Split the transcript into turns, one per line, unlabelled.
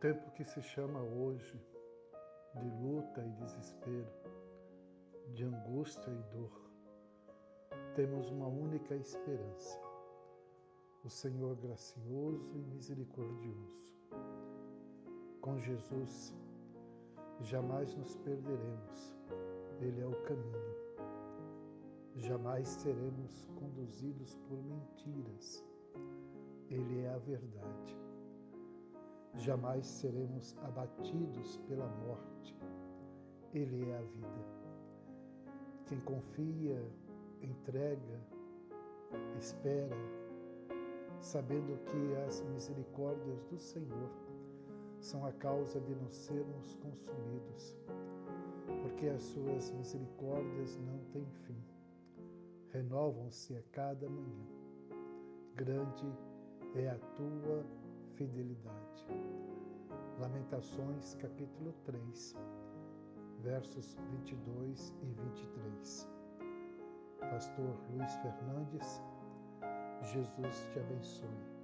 tempo que se chama hoje de luta e desespero, de angústia e dor, temos uma única esperança: o Senhor gracioso e misericordioso. Com Jesus, jamais nos perderemos, Ele é o caminho. Jamais seremos conduzidos por mentiras, Ele é a verdade Jamais seremos abatidos pela morte. Ele é a vida. Quem confia, entrega, espera, sabendo que as misericórdias do Senhor são a causa de não sermos consumidos, porque as suas misericórdias não têm fim, renovam-se a cada manhã. Grande é a tua fidelidade. Lamentações, capítulo 3, versos 22 e 23. Pastor Luiz Fernandes, Jesus te abençoe.